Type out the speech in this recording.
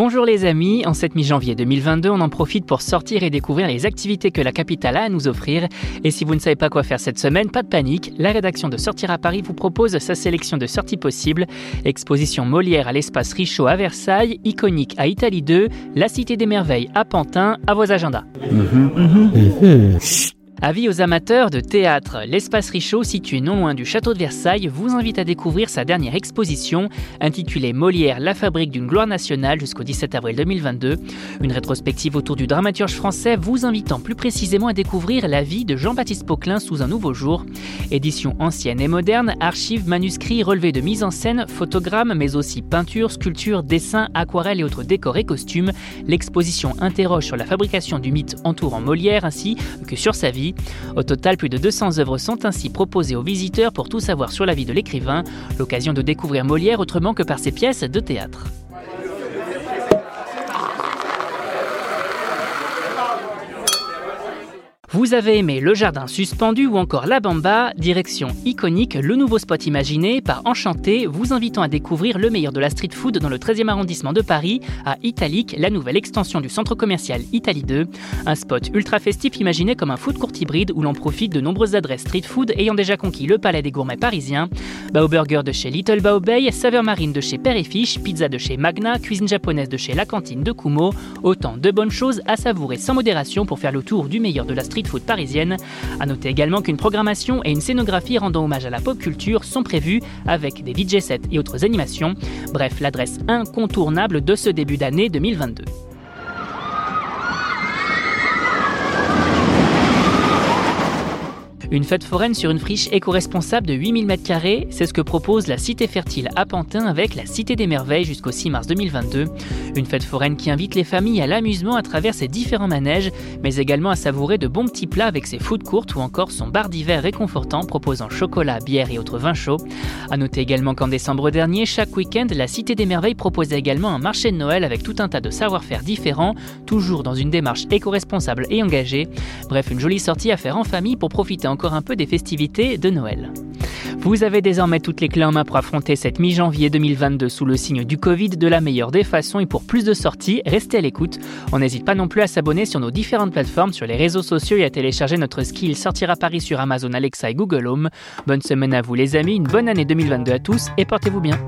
Bonjour les amis, en cette mi-janvier 2022, on en profite pour sortir et découvrir les activités que la capitale a à nous offrir. Et si vous ne savez pas quoi faire cette semaine, pas de panique, la rédaction de Sortir à Paris vous propose sa sélection de sorties possibles. Exposition Molière à l'espace Richaud à Versailles, iconique à Italie 2, la Cité des Merveilles à Pantin, à vos agendas. Mhm. Mhm. Avis aux amateurs de théâtre, l'espace Richaud, situé non loin du château de Versailles, vous invite à découvrir sa dernière exposition, intitulée Molière, la fabrique d'une gloire nationale jusqu'au 17 avril 2022. Une rétrospective autour du dramaturge français vous invitant plus précisément à découvrir la vie de Jean-Baptiste Poquelin sous un nouveau jour. Édition ancienne et moderne, archives, manuscrits, relevés de mise en scène, photogrammes, mais aussi peintures, sculptures, dessins, aquarelles et autres décors et costumes. L'exposition interroge sur la fabrication du mythe entourant Molière ainsi que sur sa vie. Au total, plus de 200 œuvres sont ainsi proposées aux visiteurs pour tout savoir sur la vie de l'écrivain, l'occasion de découvrir Molière autrement que par ses pièces de théâtre. Vous avez aimé Le Jardin suspendu ou encore La Bamba, direction iconique, le nouveau spot imaginé par Enchanté, vous invitant à découvrir le meilleur de la street food dans le 13e arrondissement de Paris, à Italique, la nouvelle extension du centre commercial Italie 2. Un spot ultra festif imaginé comme un food court hybride où l'on profite de nombreuses adresses street food ayant déjà conquis le palais des gourmets parisiens. Bao Burger de chez Little Bao Bay, saveur marine de chez Père et Fiche, pizza de chez Magna, cuisine japonaise de chez La Cantine de Kumo. Autant de bonnes choses à savourer sans modération pour faire le tour du meilleur de la street food parisienne. A noter également qu'une programmation et une scénographie rendant hommage à la pop culture sont prévues avec des DJ sets et autres animations. Bref, l'adresse incontournable de ce début d'année 2022. Une fête foraine sur une friche éco-responsable de 8000 m2, c'est ce que propose la Cité Fertile à Pantin avec la Cité des Merveilles jusqu'au 6 mars 2022. Une fête foraine qui invite les familles à l'amusement à travers ses différents manèges, mais également à savourer de bons petits plats avec ses food courtes ou encore son bar d'hiver réconfortant proposant chocolat, bière et autres vins chauds. A noter également qu'en décembre dernier, chaque week-end, la Cité des Merveilles proposait également un marché de Noël avec tout un tas de savoir-faire différents, toujours dans une démarche éco-responsable et engagée. Bref, une jolie sortie à faire en famille pour profiter en encore un peu des festivités de Noël. Vous avez désormais toutes les clés en main pour affronter cette mi-janvier 2022 sous le signe du Covid de la meilleure des façons et pour plus de sorties, restez à l'écoute. On n'hésite pas non plus à s'abonner sur nos différentes plateformes, sur les réseaux sociaux et à télécharger notre skill Sortir à Paris sur Amazon Alexa et Google Home. Bonne semaine à vous les amis, une bonne année 2022 à tous et portez-vous bien.